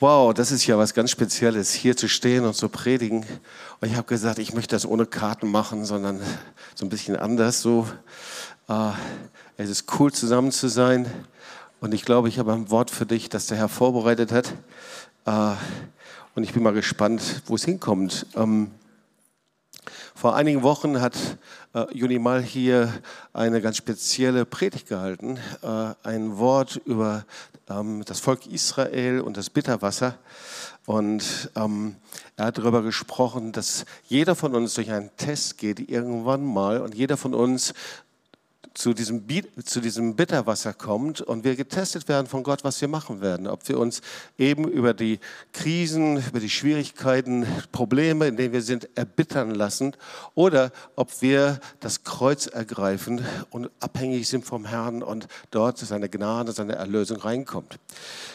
wow, das ist ja was ganz Spezielles, hier zu stehen und zu predigen. Und ich habe gesagt, ich möchte das ohne Karten machen, sondern so ein bisschen anders. So, äh, es ist cool, zusammen zu sein. Und ich glaube, ich habe ein Wort für dich, das der Herr vorbereitet hat. Äh, und ich bin mal gespannt, wo es hinkommt. Ähm, vor einigen Wochen hat äh, Juni Mal hier eine ganz spezielle Predigt gehalten, äh, ein Wort über das Volk Israel und das Bitterwasser. Und ähm, er hat darüber gesprochen, dass jeder von uns durch einen Test geht, irgendwann mal, und jeder von uns zu diesem, zu diesem Bitterwasser kommt und wir getestet werden von Gott, was wir machen werden. Ob wir uns eben über die Krisen, über die Schwierigkeiten, Probleme, in denen wir sind, erbittern lassen oder ob wir das Kreuz ergreifen und abhängig sind vom Herrn und dort seine Gnade, seine Erlösung reinkommt.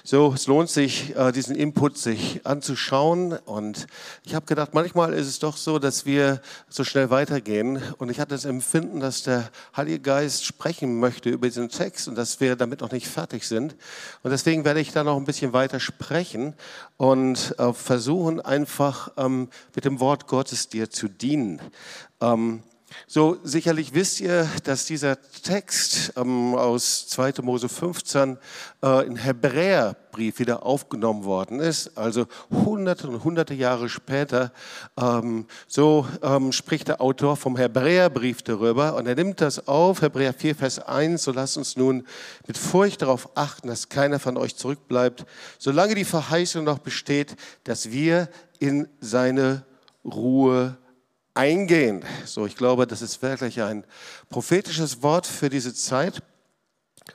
So, es lohnt sich, äh, diesen Input sich anzuschauen und ich habe gedacht, manchmal ist es doch so, dass wir so schnell weitergehen und ich hatte das Empfinden, dass der Heilige Geist Geist sprechen möchte über diesen Text und dass wir damit noch nicht fertig sind. Und deswegen werde ich da noch ein bisschen weiter sprechen und äh, versuchen einfach ähm, mit dem Wort Gottes dir zu dienen. So, sicherlich wisst ihr, dass dieser Text ähm, aus 2. Mose 15 äh, in Hebräerbrief wieder aufgenommen worden ist, also hunderte und hunderte Jahre später. Ähm, so ähm, spricht der Autor vom Hebräerbrief darüber und er nimmt das auf, Hebräer 4, Vers 1, so lasst uns nun mit Furcht darauf achten, dass keiner von euch zurückbleibt, solange die Verheißung noch besteht, dass wir in seine Ruhe eingehen. So, ich glaube, das ist wirklich ein prophetisches Wort für diese Zeit.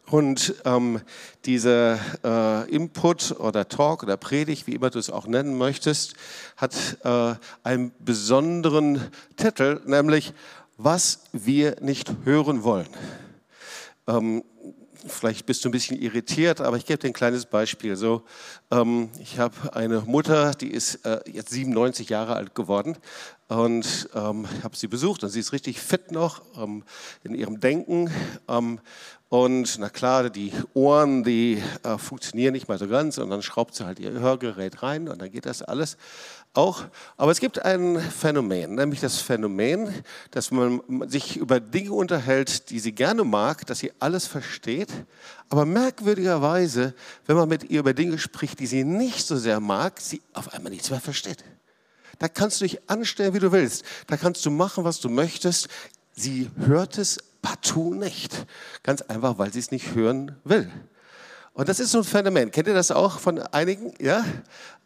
Und ähm, dieser äh, Input oder Talk oder Predigt, wie immer du es auch nennen möchtest, hat äh, einen besonderen Titel, nämlich Was wir nicht hören wollen. Ähm, vielleicht bist du ein bisschen irritiert, aber ich gebe dir ein kleines Beispiel. So, ähm, ich habe eine Mutter, die ist äh, jetzt 97 Jahre alt geworden und ähm, habe sie besucht und sie ist richtig fit noch ähm, in ihrem Denken. Ähm, und na klar, die Ohren, die äh, funktionieren nicht mal so ganz und dann schraubt sie halt ihr Hörgerät rein und dann geht das alles auch. Aber es gibt ein Phänomen, nämlich das Phänomen, dass man sich über Dinge unterhält, die sie gerne mag, dass sie alles versteht, aber merkwürdigerweise, wenn man mit ihr über Dinge spricht, die sie nicht so sehr mag, sie auf einmal nichts mehr versteht. Da kannst du dich anstellen, wie du willst. Da kannst du machen, was du möchtest. Sie hört es partout nicht. Ganz einfach, weil sie es nicht hören will. Und das ist so ein Phänomen. Kennt ihr das auch von einigen? Ja?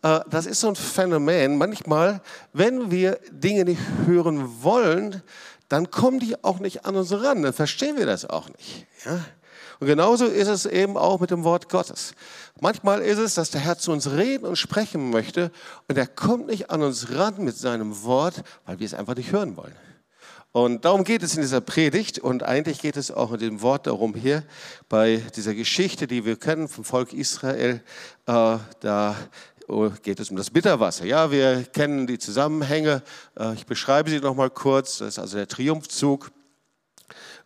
Äh, das ist so ein Phänomen. Manchmal, wenn wir Dinge nicht hören wollen, dann kommen die auch nicht an uns ran. Dann verstehen wir das auch nicht. Ja? Und genauso ist es eben auch mit dem Wort Gottes. Manchmal ist es, dass der Herr zu uns reden und sprechen möchte und er kommt nicht an uns ran mit seinem Wort, weil wir es einfach nicht hören wollen. Und darum geht es in dieser Predigt und eigentlich geht es auch in dem Wort darum hier bei dieser Geschichte, die wir kennen vom Volk Israel. Äh, da oh, geht es um das Bitterwasser. Ja, wir kennen die Zusammenhänge. Äh, ich beschreibe sie noch mal kurz. Das ist also der Triumphzug.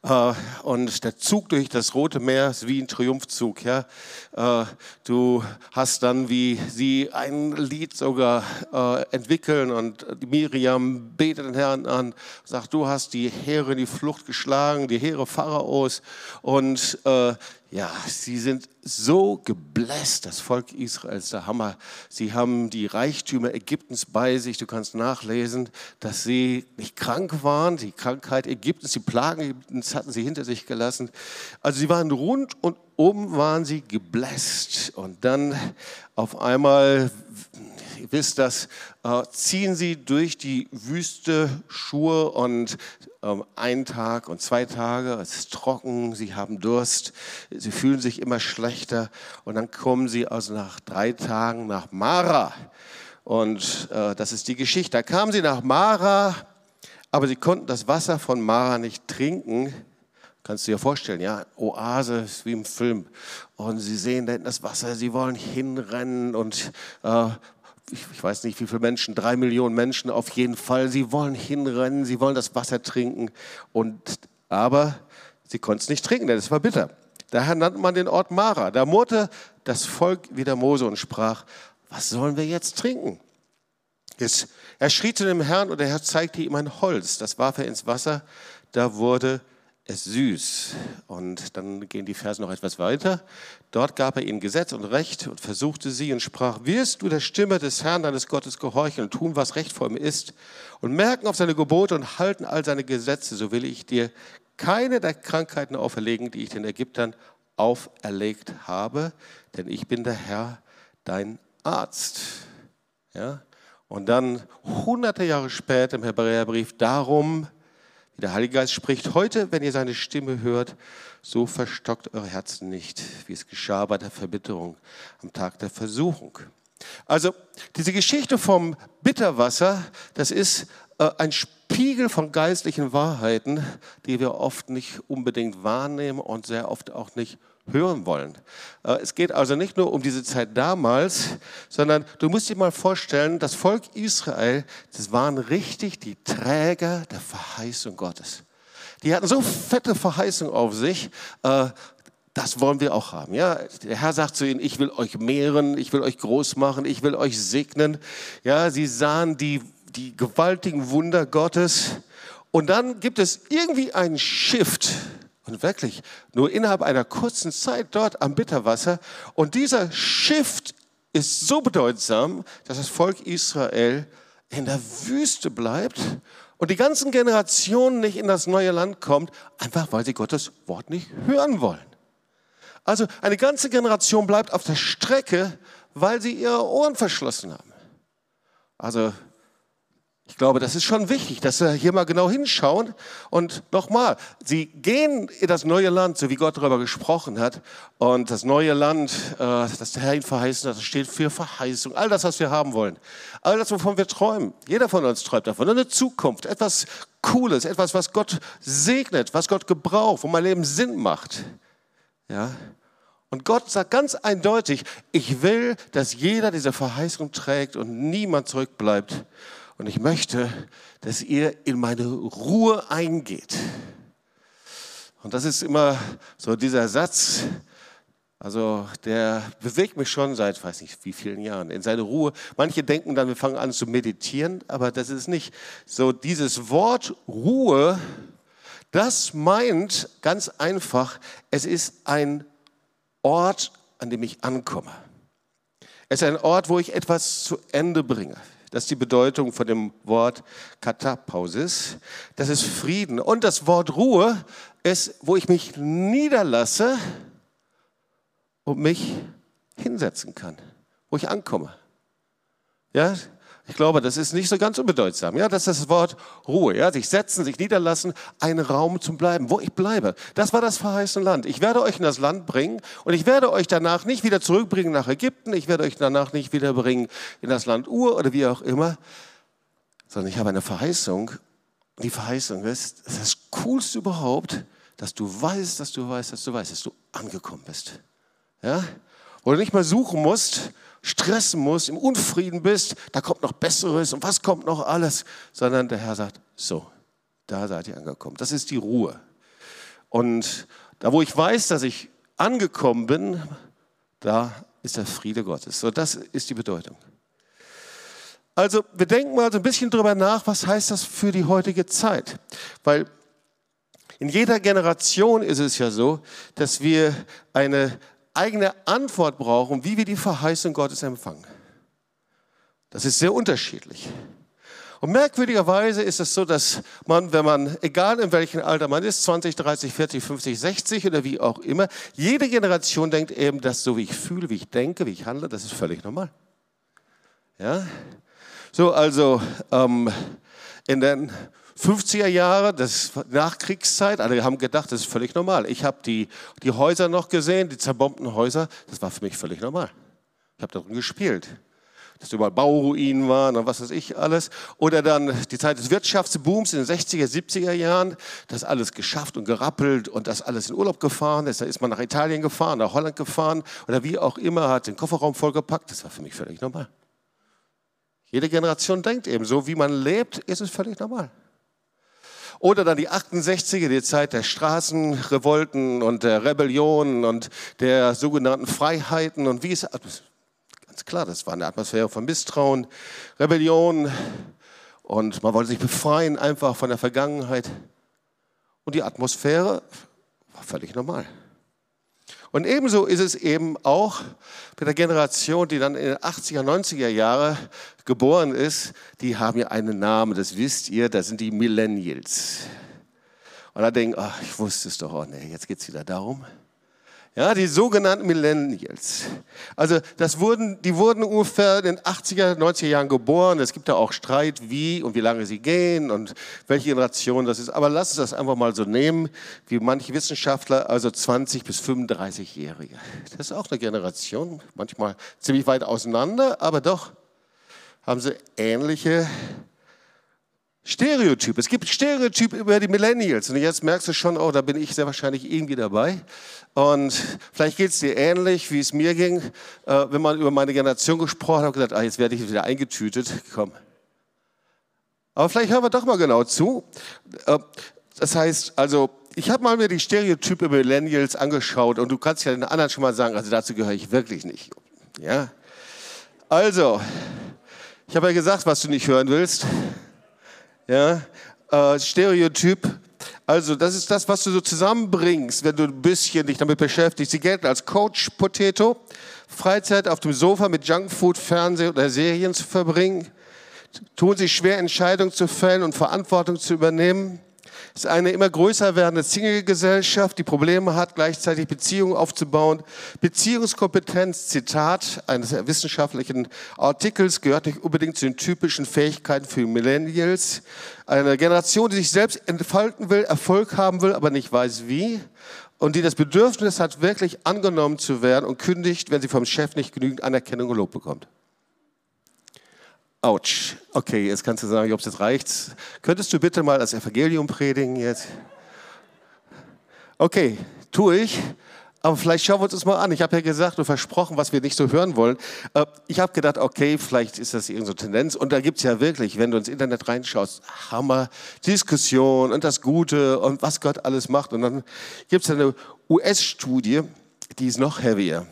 Äh, und der Zug durch das Rote Meer ist wie ein Triumphzug. Ja? Äh, du hast dann, wie sie ein Lied sogar äh, entwickeln und Miriam betet den Herrn an, sagt, du hast die Heere in die Flucht geschlagen, die Heere Pharaos und ja, sie sind so gebläst, das Volk Israels, der Hammer. Sie haben die Reichtümer Ägyptens bei sich. Du kannst nachlesen, dass sie nicht krank waren. Die Krankheit Ägyptens, die Plagen Ägyptens hatten sie hinter sich gelassen. Also sie waren rund und um waren sie gebläst. Und dann auf einmal ihr wisst das, äh, ziehen sie durch die Wüste Schuhe und ähm, ein Tag und zwei Tage, es ist trocken, sie haben Durst, sie fühlen sich immer schlechter und dann kommen sie also nach drei Tagen nach Mara. Und äh, das ist die Geschichte. Da kamen sie nach Mara, aber sie konnten das Wasser von Mara nicht trinken. Kannst du dir vorstellen, ja, Oase ist wie im Film. Und sie sehen da hinten das Wasser, sie wollen hinrennen und äh, ich, ich weiß nicht, wie viele Menschen, drei Millionen Menschen auf jeden Fall. Sie wollen hinrennen, sie wollen das Wasser trinken. Und, aber sie konnten es nicht trinken, denn es war bitter. Daher nannte man den Ort Mara. Da murrte das Volk wieder Mose und sprach, was sollen wir jetzt trinken? Es, er schrie zu dem Herrn und der Herr zeigte ihm ein Holz. Das warf er ins Wasser. Da wurde es süß. Und dann gehen die Verse noch etwas weiter. Dort gab er ihnen Gesetz und Recht und versuchte sie und sprach, wirst du der Stimme des Herrn deines Gottes gehorchen und tun, was Recht vor ihm ist und merken auf seine Gebote und halten all seine Gesetze, so will ich dir keine der Krankheiten auferlegen, die ich den Ägyptern auferlegt habe, denn ich bin der Herr, dein Arzt. Ja? Und dann hunderte Jahre später im Hebräerbrief darum, wie der Heilige Geist spricht, heute, wenn ihr seine Stimme hört, so verstockt eure Herzen nicht, wie es geschah bei der Verbitterung am Tag der Versuchung. Also diese Geschichte vom Bitterwasser, das ist ein Spiegel von geistlichen Wahrheiten, die wir oft nicht unbedingt wahrnehmen und sehr oft auch nicht hören wollen. Äh, es geht also nicht nur um diese Zeit damals, sondern du musst dir mal vorstellen, das Volk Israel, das waren richtig die Träger der Verheißung Gottes. Die hatten so fette Verheißung auf sich, äh, das wollen wir auch haben. Ja, der Herr sagt zu ihnen, ich will euch mehren, ich will euch groß machen, ich will euch segnen. Ja, sie sahen die, die gewaltigen Wunder Gottes. Und dann gibt es irgendwie einen Shift und wirklich nur innerhalb einer kurzen Zeit dort am Bitterwasser. Und dieser Shift ist so bedeutsam, dass das Volk Israel in der Wüste bleibt und die ganzen Generationen nicht in das neue Land kommt, einfach weil sie Gottes Wort nicht hören wollen. Also eine ganze Generation bleibt auf der Strecke, weil sie ihre Ohren verschlossen haben. Also ich glaube, das ist schon wichtig, dass wir hier mal genau hinschauen. Und nochmal, sie gehen in das neue Land, so wie Gott darüber gesprochen hat. Und das neue Land, äh, das der Herr ihnen verheißen hat, das steht für Verheißung. All das, was wir haben wollen. All das, wovon wir träumen. Jeder von uns träumt davon. Eine Zukunft, etwas Cooles, etwas, was Gott segnet, was Gott gebraucht, wo mein Leben Sinn macht. Ja. Und Gott sagt ganz eindeutig, ich will, dass jeder diese Verheißung trägt und niemand zurückbleibt. Und ich möchte, dass ihr in meine Ruhe eingeht. Und das ist immer so dieser Satz, also der bewegt mich schon seit, weiß nicht wie vielen Jahren, in seine Ruhe. Manche denken dann, wir fangen an zu meditieren, aber das ist nicht so. Dieses Wort Ruhe, das meint ganz einfach, es ist ein Ort, an dem ich ankomme. Es ist ein Ort, wo ich etwas zu Ende bringe. Das ist die Bedeutung von dem Wort Katapausis. Das ist Frieden. Und das Wort Ruhe ist, wo ich mich niederlasse und mich hinsetzen kann, wo ich ankomme. Ja, ich glaube, das ist nicht so ganz unbedeutsam. Ja, das ist das Wort Ruhe. Ja, sich setzen, sich niederlassen, ein Raum zum Bleiben, wo ich bleibe. Das war das verheißene Land. Ich werde euch in das Land bringen und ich werde euch danach nicht wieder zurückbringen nach Ägypten. Ich werde euch danach nicht wieder bringen in das Land Ur oder wie auch immer, sondern ich habe eine Verheißung. Die Verheißung ist, das, ist das Coolste überhaupt, dass du weißt, dass du weißt, dass du weißt, dass du angekommen bist. Ja, wo du nicht mal suchen musst, stressen musst, im Unfrieden bist, da kommt noch Besseres und was kommt noch alles, sondern der Herr sagt, so, da seid ihr angekommen. Das ist die Ruhe. Und da, wo ich weiß, dass ich angekommen bin, da ist der Friede Gottes. So, das ist die Bedeutung. Also, wir denken mal so ein bisschen drüber nach, was heißt das für die heutige Zeit? Weil in jeder Generation ist es ja so, dass wir eine eigene Antwort brauchen, wie wir die Verheißung Gottes empfangen. Das ist sehr unterschiedlich. Und merkwürdigerweise ist es so, dass man, wenn man, egal in welchem Alter man ist, 20, 30, 40, 50, 60 oder wie auch immer, jede Generation denkt eben, dass so wie ich fühle, wie ich denke, wie ich handle, das ist völlig normal. Ja? So, also ähm, in den 50er Jahre, das Nachkriegszeit, alle haben gedacht, das ist völlig normal. Ich habe die, die Häuser noch gesehen, die zerbombten Häuser, das war für mich völlig normal. Ich habe darin gespielt. Dass überall Bauruinen waren und was weiß ich alles. Oder dann die Zeit des Wirtschaftsbooms in den 60er, 70er Jahren. Das alles geschafft und gerappelt und das alles in Urlaub gefahren. Da ist man nach Italien gefahren, nach Holland gefahren oder wie auch immer, hat den Kofferraum vollgepackt. Das war für mich völlig normal. Jede Generation denkt eben so, wie man lebt, ist es völlig normal. Oder dann die 68er, die Zeit der Straßenrevolten und der Rebellionen und der sogenannten Freiheiten und wie es, ganz klar, das war eine Atmosphäre von Misstrauen, Rebellion und man wollte sich befreien einfach von der Vergangenheit. Und die Atmosphäre war völlig normal. Und ebenso ist es eben auch mit der Generation, die dann in den 80er, 90er Jahre geboren ist. Die haben ja einen Namen, das wisst ihr, das sind die Millennials. Und da denken, ach, ich wusste es doch, oh nee, jetzt geht es wieder darum. Ja, die sogenannten Millennials. Also das wurden, die wurden ungefähr in den 80er, 90er Jahren geboren. Es gibt da auch Streit, wie und wie lange sie gehen und welche Generation das ist. Aber lass uns das einfach mal so nehmen, wie manche Wissenschaftler, also 20 bis 35-Jährige. Das ist auch eine Generation, manchmal ziemlich weit auseinander, aber doch haben sie ähnliche Stereotyp. Es gibt Stereotyp über die Millennials. Und jetzt merkst du schon, oh, da bin ich sehr wahrscheinlich irgendwie dabei. Und vielleicht geht es dir ähnlich, wie es mir ging, äh, wenn man über meine Generation gesprochen hat, gesagt, ah, jetzt werde ich wieder eingetütet. Komm. Aber vielleicht hören wir doch mal genau zu. Äh, das heißt, also, ich habe mal mir die Stereotype Millennials angeschaut und du kannst ja den anderen schon mal sagen, also dazu gehöre ich wirklich nicht. Ja? Also, ich habe ja gesagt, was du nicht hören willst. Ja, äh, Stereotyp. Also das ist das, was du so zusammenbringst, wenn du ein bisschen dich damit beschäftigst. Sie gelten als Coach Potato, Freizeit auf dem Sofa mit Junkfood, Fernsehen oder Serien zu verbringen, tun sich schwer, Entscheidungen zu fällen und Verantwortung zu übernehmen, ist eine immer größer werdende Single-Gesellschaft, die Probleme hat, gleichzeitig Beziehungen aufzubauen. Beziehungskompetenz, Zitat eines wissenschaftlichen Artikels, gehört nicht unbedingt zu den typischen Fähigkeiten für Millennials. Eine Generation, die sich selbst entfalten will, Erfolg haben will, aber nicht weiß wie. Und die das Bedürfnis hat, wirklich angenommen zu werden und kündigt, wenn sie vom Chef nicht genügend Anerkennung und Lob bekommt. Autsch. Okay, jetzt kannst du sagen, ob es jetzt reicht. Könntest du bitte mal das Evangelium predigen jetzt? Okay, tue ich. Aber vielleicht schauen wir uns das mal an. Ich habe ja gesagt und versprochen, was wir nicht so hören wollen. Äh, ich habe gedacht, okay, vielleicht ist das irgendeine Tendenz. Und da gibt es ja wirklich, wenn du ins Internet reinschaust, Hammer, Diskussion und das Gute und was Gott alles macht. Und dann gibt es eine US-Studie, die ist noch heavier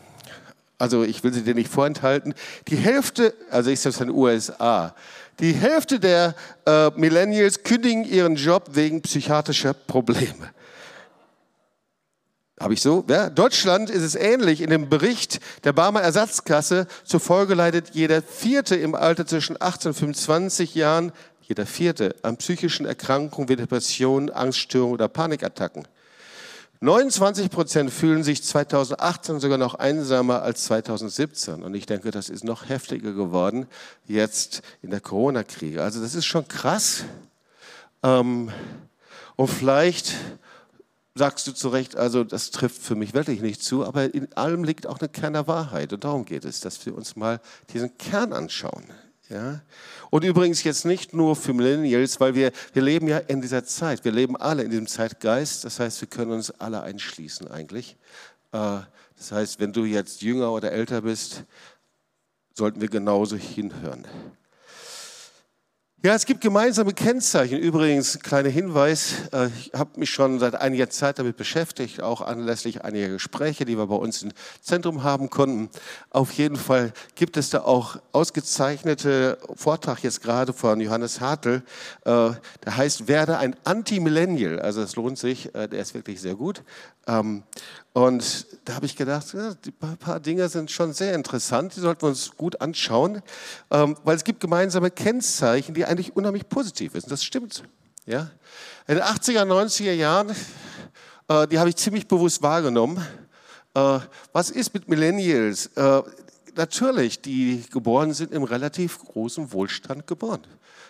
also ich will sie dir nicht vorenthalten, die Hälfte, also ich sage es in den USA, die Hälfte der äh, Millennials kündigen ihren Job wegen psychiatrischer Probleme. Habe ich so? Ja, Deutschland ist es ähnlich. In dem Bericht der Barmer Ersatzkasse zufolge leidet jeder Vierte im Alter zwischen 18 und 25 Jahren, jeder Vierte, an psychischen Erkrankungen wie Depressionen, Angststörungen oder Panikattacken. 29 Prozent fühlen sich 2018 sogar noch einsamer als 2017. Und ich denke, das ist noch heftiger geworden jetzt in der Corona-Krise. Also das ist schon krass. Ähm, und vielleicht sagst du zu Recht, also das trifft für mich wirklich nicht zu, aber in allem liegt auch eine Kern der Wahrheit. Und darum geht es, dass wir uns mal diesen Kern anschauen. Ja? Und übrigens jetzt nicht nur für Millennials, weil wir, wir leben ja in dieser Zeit. Wir leben alle in diesem Zeitgeist. Das heißt, wir können uns alle einschließen eigentlich. Äh, das heißt, wenn du jetzt jünger oder älter bist, sollten wir genauso hinhören. Ja, es gibt gemeinsame Kennzeichen. Übrigens, kleiner Hinweis, äh, ich habe mich schon seit einiger Zeit damit beschäftigt, auch anlässlich einiger Gespräche, die wir bei uns im Zentrum haben konnten. Auf jeden Fall gibt es da auch ausgezeichnete Vortrag jetzt gerade von Johannes Hartl, äh, der heißt Werde ein Anti-Millennial. Also es lohnt sich, äh, der ist wirklich sehr gut. Und da habe ich gedacht, ja, die paar Dinge sind schon sehr interessant, die sollten wir uns gut anschauen, ähm, weil es gibt gemeinsame Kennzeichen, die eigentlich unheimlich positiv sind. Das stimmt. Ja? In den 80er, 90er Jahren, äh, die habe ich ziemlich bewusst wahrgenommen. Äh, was ist mit Millennials? Äh, natürlich, die geboren sind im relativ großen Wohlstand geboren.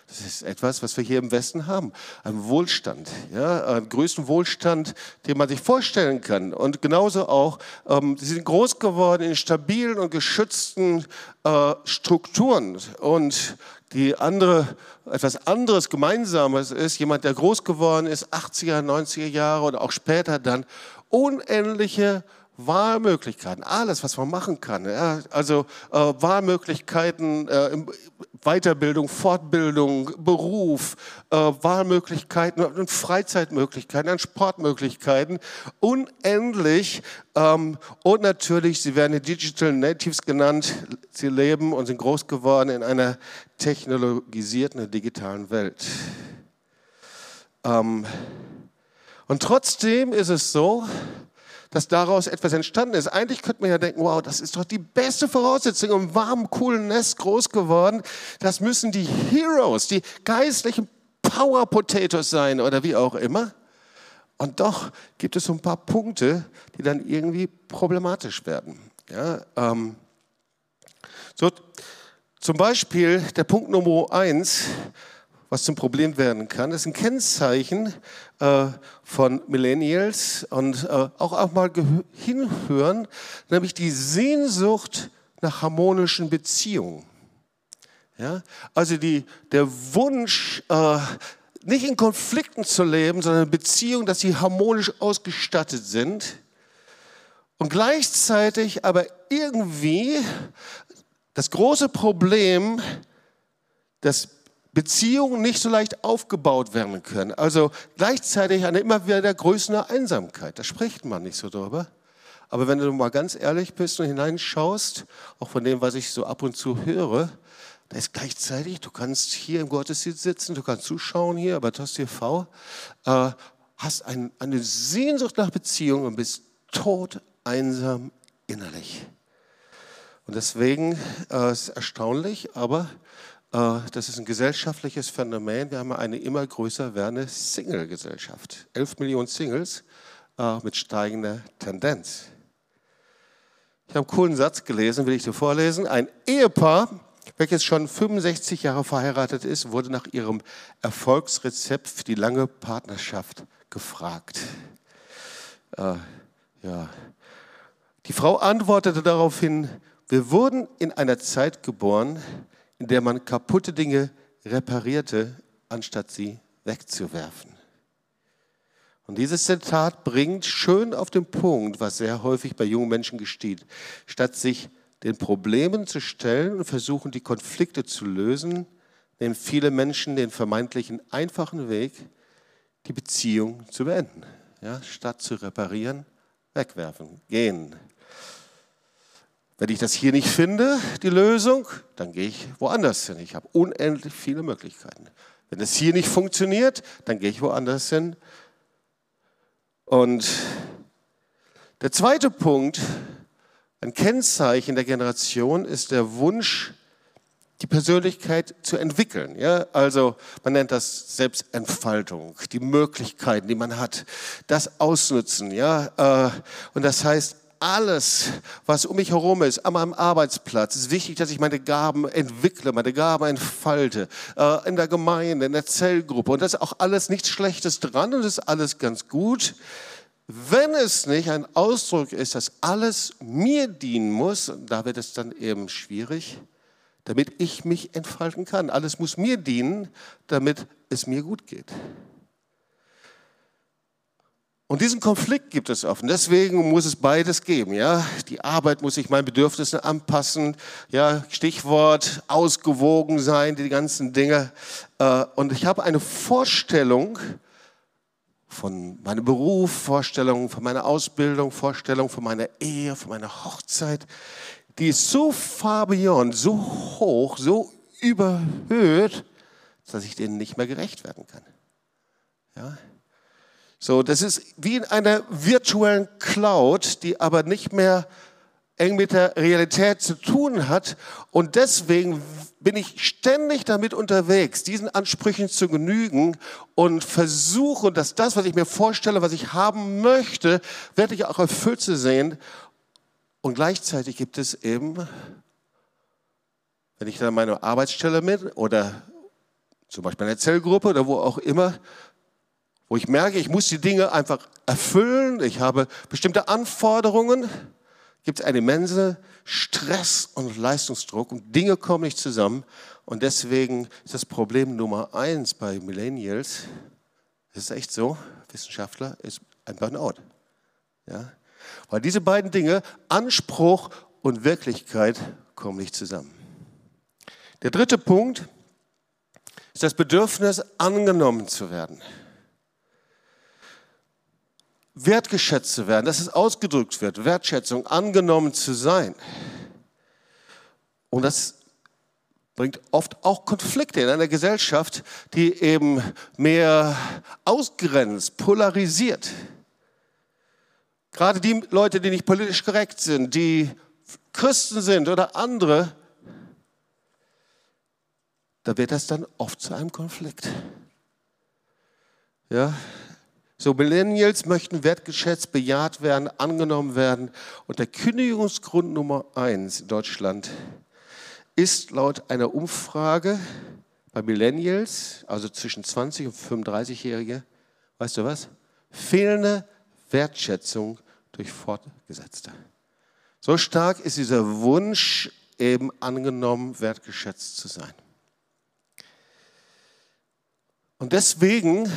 Das ist etwas, was wir hier im Westen haben. Ein Wohlstand, ja, einen größten Wohlstand, den man sich vorstellen kann. Und genauso auch, ähm, sie sind groß geworden in stabilen und geschützten äh, Strukturen. Und die andere, etwas anderes Gemeinsames ist, jemand, der groß geworden ist, 80er, 90er Jahre oder auch später dann, unendliche Wahlmöglichkeiten, alles, was man machen kann. Ja, also äh, Wahlmöglichkeiten, äh, Weiterbildung, Fortbildung, Beruf, äh, Wahlmöglichkeiten und Freizeitmöglichkeiten, und Sportmöglichkeiten, unendlich. Ähm, und natürlich, sie werden die Digital Natives genannt. Sie leben und sind groß geworden in einer technologisierten digitalen Welt. Ähm, und trotzdem ist es so, dass daraus etwas entstanden ist. Eigentlich könnte man ja denken, wow, das ist doch die beste Voraussetzung, im warmen, coolen Nest groß geworden. Das müssen die Heroes, die geistlichen Power Potatoes sein oder wie auch immer. Und doch gibt es so ein paar Punkte, die dann irgendwie problematisch werden. Ja, ähm, so, zum Beispiel der Punkt Nummer eins, was zum Problem werden kann. Das ist ein Kennzeichen äh, von Millennials und äh, auch, auch mal hinhören, nämlich die Sehnsucht nach harmonischen Beziehungen. Ja? Also die, der Wunsch, äh, nicht in Konflikten zu leben, sondern in Beziehungen, dass sie harmonisch ausgestattet sind. Und gleichzeitig aber irgendwie das große Problem, dass Beziehungen nicht so leicht aufgebaut werden können. Also gleichzeitig eine immer wieder größere Einsamkeit. Da spricht man nicht so drüber. Aber wenn du mal ganz ehrlich bist und hineinschaust, auch von dem, was ich so ab und zu höre, da ist gleichzeitig, du kannst hier im Gottesdienst sitzen, du kannst zuschauen hier bei TOS TV, äh, hast ein, eine Sehnsucht nach Beziehung und bist tot einsam innerlich. Und deswegen äh, ist es erstaunlich, aber das ist ein gesellschaftliches Phänomen. Wir haben eine immer größer werdende Single-Gesellschaft. Elf Millionen Singles äh, mit steigender Tendenz. Ich habe einen coolen Satz gelesen, will ich dir vorlesen. Ein Ehepaar, welches schon 65 Jahre verheiratet ist, wurde nach ihrem Erfolgsrezept für die lange Partnerschaft gefragt. Äh, ja. Die Frau antwortete daraufhin, wir wurden in einer Zeit geboren, in der man kaputte Dinge reparierte, anstatt sie wegzuwerfen. Und dieses Zitat bringt schön auf den Punkt, was sehr häufig bei jungen Menschen geschieht. Statt sich den Problemen zu stellen und versuchen, die Konflikte zu lösen, nehmen viele Menschen den vermeintlichen einfachen Weg, die Beziehung zu beenden. Ja, statt zu reparieren, wegwerfen, gehen. Wenn ich das hier nicht finde, die Lösung, dann gehe ich woanders hin. Ich habe unendlich viele Möglichkeiten. Wenn es hier nicht funktioniert, dann gehe ich woanders hin. Und der zweite Punkt, ein Kennzeichen der Generation ist der Wunsch, die Persönlichkeit zu entwickeln. Ja? Also man nennt das Selbstentfaltung, die Möglichkeiten, die man hat, das ausnutzen. Ja? Äh, und das heißt, alles, was um mich herum ist, an meinem Arbeitsplatz, ist wichtig, dass ich meine Gaben entwickle, meine Gaben entfalte, äh, in der Gemeinde, in der Zellgruppe. Und das ist auch alles nichts Schlechtes dran und das ist alles ganz gut. Wenn es nicht ein Ausdruck ist, dass alles mir dienen muss, da wird es dann eben schwierig, damit ich mich entfalten kann. Alles muss mir dienen, damit es mir gut geht. Und diesen Konflikt gibt es oft. Und deswegen muss es beides geben. Ja? Die Arbeit muss sich meinen Bedürfnissen anpassen. Ja? Stichwort ausgewogen sein, die ganzen Dinge. Äh, und ich habe eine Vorstellung von meinem Beruf, Vorstellung von meiner Ausbildung, Vorstellung von meiner Ehe, von meiner Hochzeit. Die ist so far beyond, so hoch, so überhöht, dass ich denen nicht mehr gerecht werden kann. Ja? So, das ist wie in einer virtuellen Cloud, die aber nicht mehr eng mit der Realität zu tun hat. Und deswegen bin ich ständig damit unterwegs, diesen Ansprüchen zu genügen und versuche, dass das, was ich mir vorstelle, was ich haben möchte, wirklich auch erfüllt zu sehen. Und gleichzeitig gibt es eben, wenn ich dann meine Arbeitsstelle mit oder zum Beispiel eine Zellgruppe oder wo auch immer, wo ich merke, ich muss die Dinge einfach erfüllen, ich habe bestimmte Anforderungen, gibt es einen immensen Stress und Leistungsdruck und Dinge kommen nicht zusammen. Und deswegen ist das Problem Nummer eins bei Millennials, das ist echt so, Wissenschaftler, ist ein Burnout. Ja? Weil diese beiden Dinge, Anspruch und Wirklichkeit, kommen nicht zusammen. Der dritte Punkt ist das Bedürfnis, angenommen zu werden. Wertgeschätzt zu werden, dass es ausgedrückt wird, Wertschätzung, angenommen zu sein. Und das bringt oft auch Konflikte in einer Gesellschaft, die eben mehr ausgrenzt, polarisiert. Gerade die Leute, die nicht politisch korrekt sind, die Christen sind oder andere, da wird das dann oft zu einem Konflikt. Ja, so Millennials möchten wertgeschätzt, bejaht werden, angenommen werden. Und der Kündigungsgrund Nummer eins in Deutschland ist laut einer Umfrage bei Millennials, also zwischen 20 und 35-Jährige, weißt du was? Fehlende Wertschätzung durch Fortgesetzte. So stark ist dieser Wunsch, eben angenommen, wertgeschätzt zu sein. Und deswegen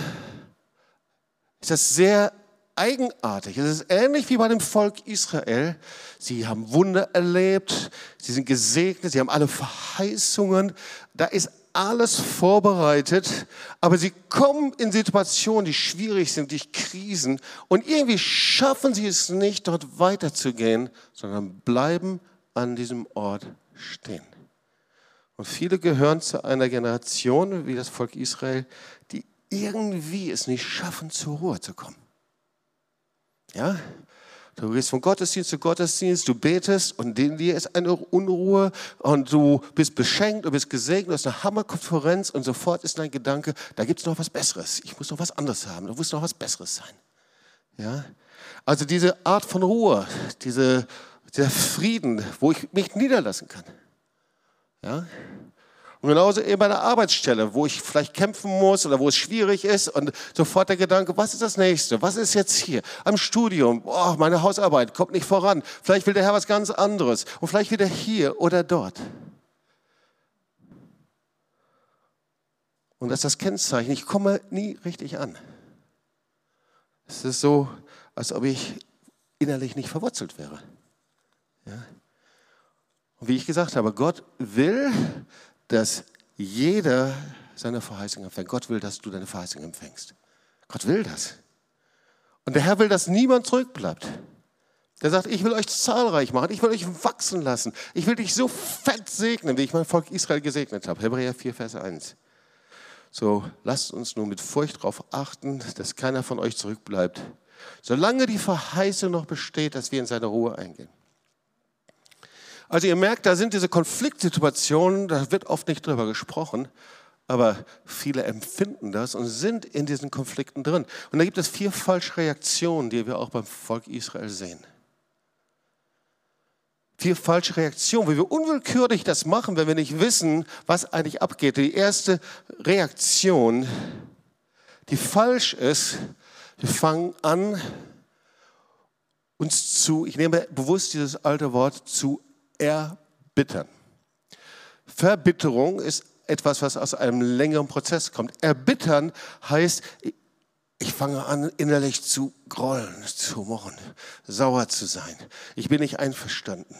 ist das sehr eigenartig. Es ist ähnlich wie bei dem Volk Israel. Sie haben Wunder erlebt, sie sind gesegnet, sie haben alle Verheißungen. Da ist alles vorbereitet, aber sie kommen in Situationen, die schwierig sind, durch Krisen und irgendwie schaffen sie es nicht, dort weiterzugehen, sondern bleiben an diesem Ort stehen. Und viele gehören zu einer Generation, wie das Volk Israel, die irgendwie es nicht schaffen, zur Ruhe zu kommen. Ja? Du gehst von Gottesdienst zu Gottesdienst, du betest und in dir ist eine Unruhe und du bist beschenkt, du bist gesegnet, du hast eine Hammerkonferenz und sofort ist dein Gedanke, da gibt es noch was Besseres. Ich muss noch was anderes haben, da muss noch was Besseres sein. Ja? Also diese Art von Ruhe, diese, dieser Frieden, wo ich mich niederlassen kann. Ja? Und genauso eben bei der Arbeitsstelle, wo ich vielleicht kämpfen muss oder wo es schwierig ist und sofort der Gedanke, was ist das nächste? Was ist jetzt hier? Am Studium, oh, meine Hausarbeit kommt nicht voran. Vielleicht will der Herr was ganz anderes und vielleicht wieder hier oder dort. Und das ist das Kennzeichen, ich komme nie richtig an. Es ist so, als ob ich innerlich nicht verwurzelt wäre. Ja? Und wie ich gesagt habe, Gott will, dass jeder seine Verheißung empfängt. Gott will, dass du deine Verheißung empfängst. Gott will das. Und der Herr will, dass niemand zurückbleibt. Der sagt, ich will euch zahlreich machen, ich will euch wachsen lassen, ich will dich so fett segnen, wie ich mein Volk Israel gesegnet habe. Hebräer 4, Vers 1. So, lasst uns nur mit Furcht darauf achten, dass keiner von euch zurückbleibt, solange die Verheißung noch besteht, dass wir in seine Ruhe eingehen. Also ihr merkt, da sind diese Konfliktsituationen, da wird oft nicht drüber gesprochen, aber viele empfinden das und sind in diesen Konflikten drin. Und da gibt es vier falsche Reaktionen, die wir auch beim Volk Israel sehen. Vier falsche Reaktionen, wie wir unwillkürlich das machen, wenn wir nicht wissen, was eigentlich abgeht. Die erste Reaktion, die falsch ist, wir fangen an, uns zu, ich nehme bewusst dieses alte Wort, zu erbittern. Verbitterung ist etwas, was aus einem längeren Prozess kommt. Erbittern heißt, ich fange an, innerlich zu grollen, zu murren, sauer zu sein. Ich bin nicht einverstanden.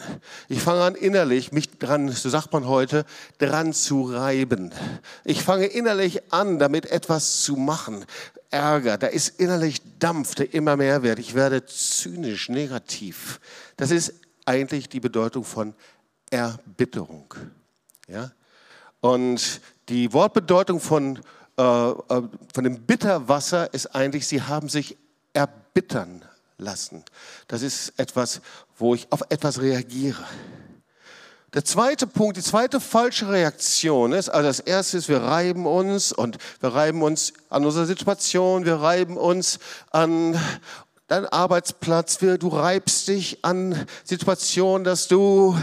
Ich fange an, innerlich mich dran, so sagt man heute, dran zu reiben. Ich fange innerlich an, damit etwas zu machen. Ärger, da ist innerlich Dampf, der immer mehr wird. Ich werde zynisch, negativ. Das ist eigentlich die Bedeutung von Erbitterung. Ja? Und die Wortbedeutung von, äh, äh, von dem Bitterwasser ist eigentlich, sie haben sich erbittern lassen. Das ist etwas, wo ich auf etwas reagiere. Der zweite Punkt, die zweite falsche Reaktion ist, also das erste ist, wir reiben uns und wir reiben uns an unserer Situation, wir reiben uns an dein Arbeitsplatz, du reibst dich an Situationen, dass du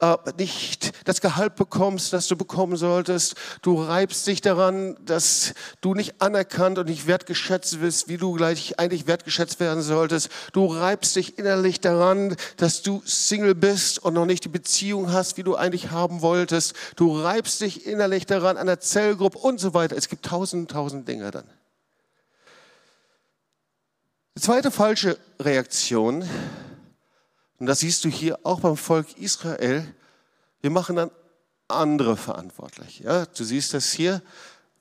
äh, nicht das Gehalt bekommst, das du bekommen solltest. Du reibst dich daran, dass du nicht anerkannt und nicht wertgeschätzt wirst, wie du gleich eigentlich wertgeschätzt werden solltest. Du reibst dich innerlich daran, dass du Single bist und noch nicht die Beziehung hast, wie du eigentlich haben wolltest. Du reibst dich innerlich daran an der Zellgruppe und so weiter. Es gibt tausend, tausend Dinge dann. Die zweite falsche Reaktion und das siehst du hier auch beim Volk Israel, wir machen dann andere verantwortlich. Ja, du siehst das hier,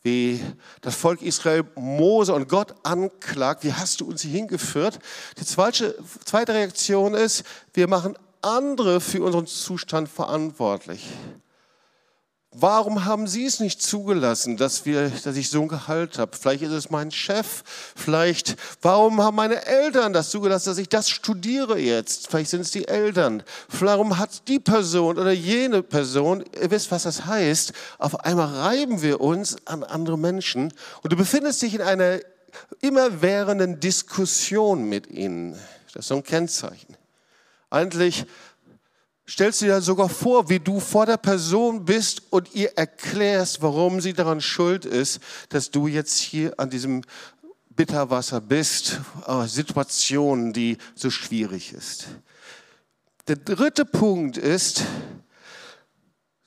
wie das Volk Israel Mose und Gott anklagt, wie hast du uns hier hingeführt? Die zweite, zweite Reaktion ist, wir machen andere für unseren Zustand verantwortlich. Warum haben Sie es nicht zugelassen, dass, wir, dass ich so ein Gehalt habe? Vielleicht ist es mein Chef. Vielleicht, warum haben meine Eltern das zugelassen, dass ich das studiere jetzt? Vielleicht sind es die Eltern. Warum hat die Person oder jene Person, ihr wisst, was das heißt, auf einmal reiben wir uns an andere Menschen und du befindest dich in einer immerwährenden Diskussion mit ihnen. Das ist so ein Kennzeichen. Eigentlich stellst du dir sogar vor, wie du vor der Person bist und ihr erklärst, warum sie daran schuld ist, dass du jetzt hier an diesem Bitterwasser bist, äh, Situation, die so schwierig ist. Der dritte Punkt ist,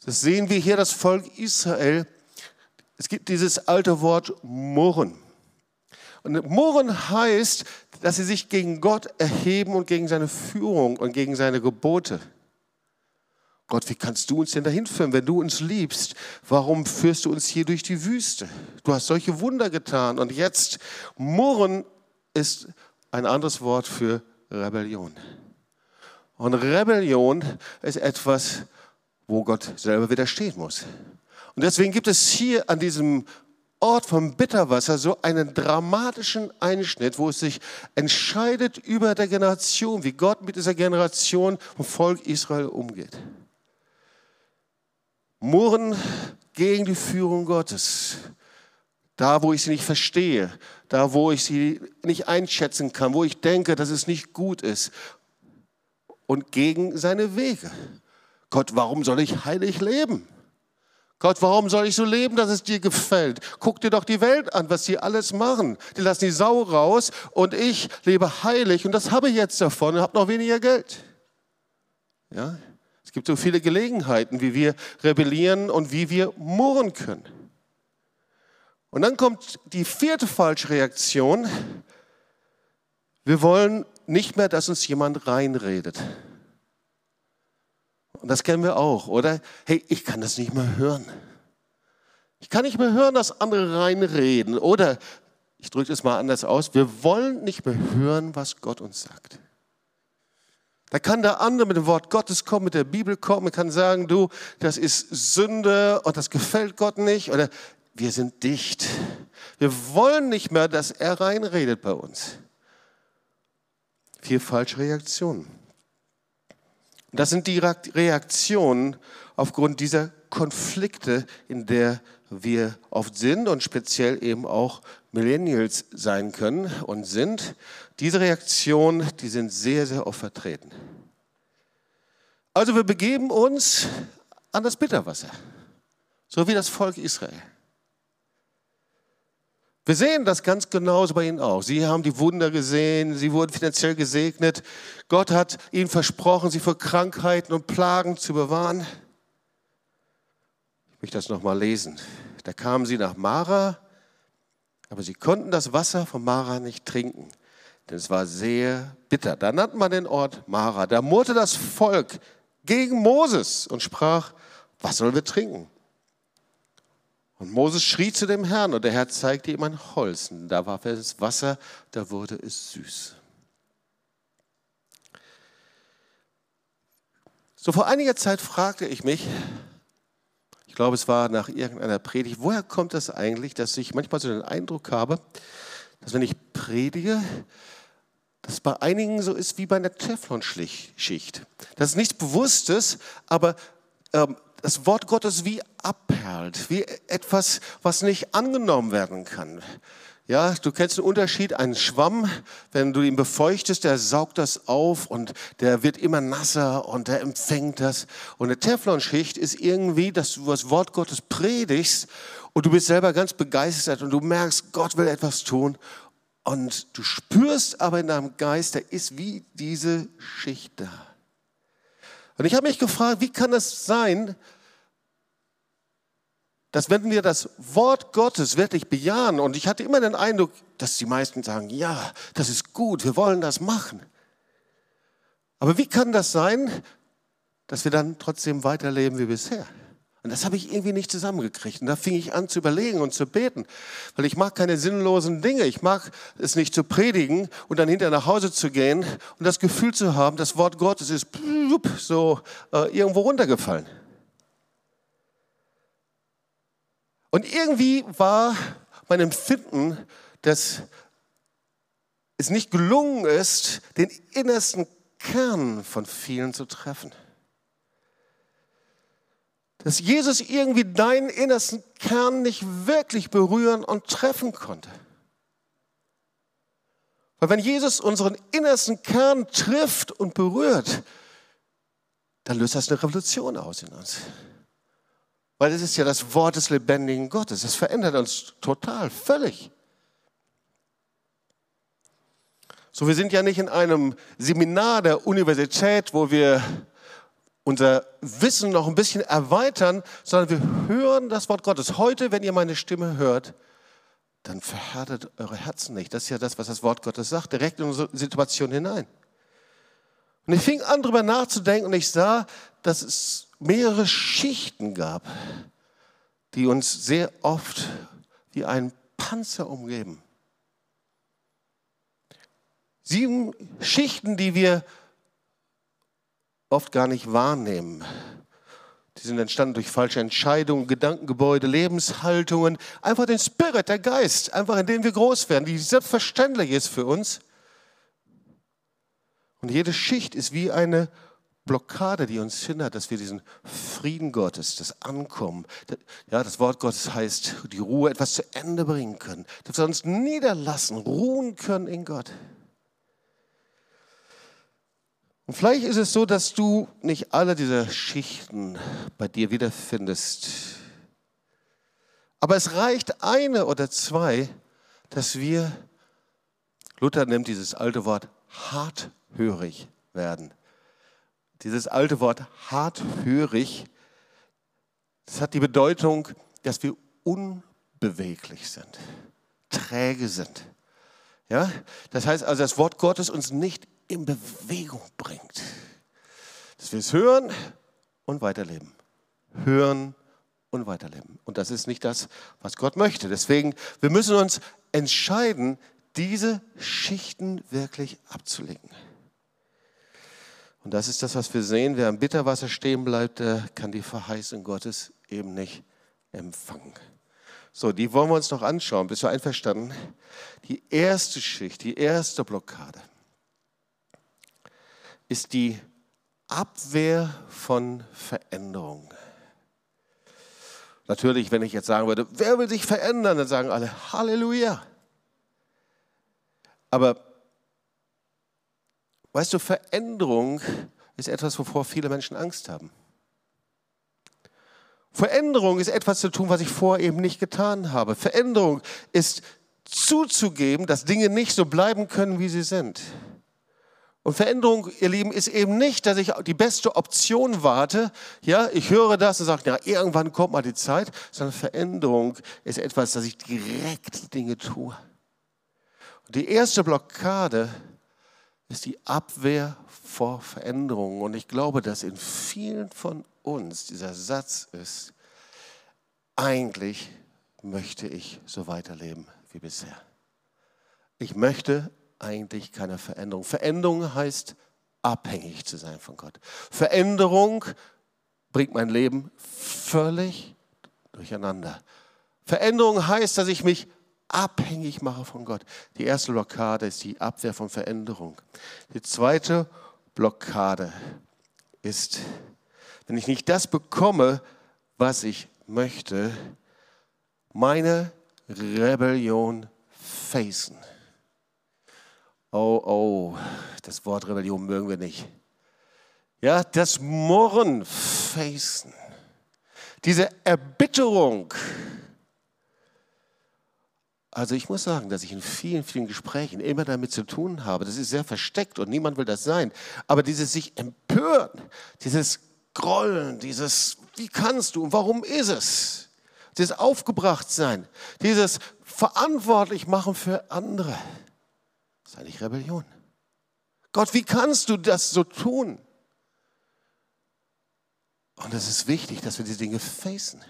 das sehen wir hier, das Volk Israel, es gibt dieses alte Wort Murren. Und Murren heißt, dass sie sich gegen Gott erheben und gegen seine Führung und gegen seine Gebote. Gott, wie kannst du uns denn dahin führen, wenn du uns liebst? Warum führst du uns hier durch die Wüste? Du hast solche Wunder getan und jetzt murren ist ein anderes Wort für Rebellion. Und Rebellion ist etwas, wo Gott selber widerstehen muss. Und deswegen gibt es hier an diesem Ort vom Bitterwasser so einen dramatischen Einschnitt, wo es sich entscheidet über der Generation, wie Gott mit dieser Generation vom Volk Israel umgeht. Murren gegen die Führung Gottes. Da, wo ich sie nicht verstehe, da, wo ich sie nicht einschätzen kann, wo ich denke, dass es nicht gut ist. Und gegen seine Wege. Gott, warum soll ich heilig leben? Gott, warum soll ich so leben, dass es dir gefällt? Guck dir doch die Welt an, was sie alles machen. Die lassen die Sau raus und ich lebe heilig und das habe ich jetzt davon und habe noch weniger Geld. Ja? Gibt so viele Gelegenheiten, wie wir rebellieren und wie wir murren können. Und dann kommt die vierte falsche Reaktion. Wir wollen nicht mehr, dass uns jemand reinredet. Und das kennen wir auch, oder? Hey, ich kann das nicht mehr hören. Ich kann nicht mehr hören, dass andere reinreden. Oder, ich drücke es mal anders aus, wir wollen nicht mehr hören, was Gott uns sagt. Da kann der andere mit dem Wort Gottes kommen, mit der Bibel kommen, kann sagen, du, das ist Sünde und das gefällt Gott nicht oder wir sind dicht. Wir wollen nicht mehr, dass er reinredet bei uns. Vier falsche Reaktionen. Das sind die Reaktionen aufgrund dieser Konflikte, in der wir oft sind und speziell eben auch Millennials sein können und sind. Diese Reaktionen, die sind sehr, sehr oft vertreten. Also wir begeben uns an das Bitterwasser, so wie das Volk Israel. Wir sehen das ganz genauso bei ihnen auch. Sie haben die Wunder gesehen, sie wurden finanziell gesegnet. Gott hat ihnen versprochen, sie vor Krankheiten und Plagen zu bewahren. Ich möchte das nochmal lesen. Da kamen sie nach Mara, aber sie konnten das Wasser von Mara nicht trinken denn es war sehr bitter. Da nannte man den Ort Mara. Da murrte das Volk gegen Moses und sprach, was sollen wir trinken? Und Moses schrie zu dem Herrn und der Herr zeigte ihm ein Holz. Da warf er das Wasser, da wurde es süß. So vor einiger Zeit fragte ich mich, ich glaube es war nach irgendeiner Predigt, woher kommt das eigentlich, dass ich manchmal so den Eindruck habe, dass wenn ich predige, dass bei einigen so ist wie bei einer Teflonschicht. Das ist nichts Bewusstes, aber ähm, das Wort Gottes wie abperlt, wie etwas, was nicht angenommen werden kann. Ja, du kennst den Unterschied, ein Schwamm, wenn du ihn befeuchtest, der saugt das auf und der wird immer nasser und der empfängt das. Und eine Teflonschicht ist irgendwie, dass du das Wort Gottes predigst und du bist selber ganz begeistert und du merkst, Gott will etwas tun und du spürst aber in deinem Geist, da ist wie diese Schicht da. Und ich habe mich gefragt, wie kann es sein, dass wenn wir das Wort Gottes wirklich bejahen, und ich hatte immer den Eindruck, dass die meisten sagen, ja, das ist gut, wir wollen das machen. Aber wie kann das sein, dass wir dann trotzdem weiterleben wie bisher? Und das habe ich irgendwie nicht zusammengekriegt. Und da fing ich an zu überlegen und zu beten. Weil ich mag keine sinnlosen Dinge. Ich mag es nicht zu predigen und dann hinterher nach Hause zu gehen und das Gefühl zu haben, das Wort Gottes ist so äh, irgendwo runtergefallen. Und irgendwie war mein Empfinden, dass es nicht gelungen ist, den innersten Kern von vielen zu treffen dass Jesus irgendwie deinen innersten Kern nicht wirklich berühren und treffen konnte. Weil wenn Jesus unseren innersten Kern trifft und berührt, dann löst das eine Revolution aus in uns. Weil es ist ja das Wort des lebendigen Gottes. Es verändert uns total, völlig. So, wir sind ja nicht in einem Seminar der Universität, wo wir unser Wissen noch ein bisschen erweitern, sondern wir hören das Wort Gottes. Heute, wenn ihr meine Stimme hört, dann verhärtet eure Herzen nicht. Das ist ja das, was das Wort Gottes sagt, direkt in unsere Situation hinein. Und ich fing an, darüber nachzudenken und ich sah, dass es mehrere Schichten gab, die uns sehr oft wie ein Panzer umgeben. Sieben Schichten, die wir oft gar nicht wahrnehmen. Die sind entstanden durch falsche Entscheidungen, Gedankengebäude, Lebenshaltungen, einfach den Spirit, der Geist, einfach in dem wir groß werden, die selbstverständlich ist für uns. Und jede Schicht ist wie eine Blockade, die uns hindert, dass wir diesen Frieden Gottes, das Ankommen, ja, das Wort Gottes heißt, die Ruhe etwas zu Ende bringen können, dass wir uns niederlassen, ruhen können in Gott. Und vielleicht ist es so, dass du nicht alle diese Schichten bei dir wiederfindest. Aber es reicht eine oder zwei, dass wir, Luther nimmt dieses alte Wort harthörig werden. Dieses alte Wort harthörig, das hat die Bedeutung, dass wir unbeweglich sind, träge sind. Ja? Das heißt also, das Wort Gottes uns nicht in Bewegung bringt. Dass wir es hören und weiterleben. Hören und weiterleben. Und das ist nicht das, was Gott möchte. Deswegen, wir müssen uns entscheiden, diese Schichten wirklich abzulegen. Und das ist das, was wir sehen. Wer am Bitterwasser stehen bleibt, der kann die Verheißung Gottes eben nicht empfangen. So, die wollen wir uns noch anschauen. Bist du einverstanden? Die erste Schicht, die erste Blockade ist die Abwehr von Veränderung. Natürlich, wenn ich jetzt sagen würde, wer will sich verändern, dann sagen alle Halleluja. Aber weißt du, Veränderung ist etwas, wovor viele Menschen Angst haben. Veränderung ist etwas zu tun, was ich vorher eben nicht getan habe. Veränderung ist zuzugeben, dass Dinge nicht so bleiben können, wie sie sind. Und Veränderung, ihr Lieben, ist eben nicht, dass ich die beste Option warte. Ja, ich höre das und sage, ja, irgendwann kommt mal die Zeit, sondern Veränderung ist etwas, dass ich direkt Dinge tue. Und die erste Blockade ist die Abwehr vor Veränderungen. Und ich glaube, dass in vielen von uns dieser Satz ist, eigentlich möchte ich so weiterleben wie bisher. Ich möchte eigentlich keine Veränderung. Veränderung heißt, abhängig zu sein von Gott. Veränderung bringt mein Leben völlig durcheinander. Veränderung heißt, dass ich mich abhängig mache von Gott. Die erste Blockade ist die Abwehr von Veränderung. Die zweite Blockade ist, wenn ich nicht das bekomme, was ich möchte, meine Rebellion facen. Oh, oh, das Wort Rebellion mögen wir nicht. Ja, das Murren facen. Diese Erbitterung. Also ich muss sagen, dass ich in vielen, vielen Gesprächen immer damit zu tun habe. Das ist sehr versteckt und niemand will das sein. Aber dieses sich empören, dieses Grollen, dieses wie kannst du und warum ist es? Dieses Aufgebrachtsein, dieses verantwortlich machen für andere. Das ist eigentlich Rebellion. Gott, wie kannst du das so tun? Und es ist wichtig, dass wir diese Dinge facen.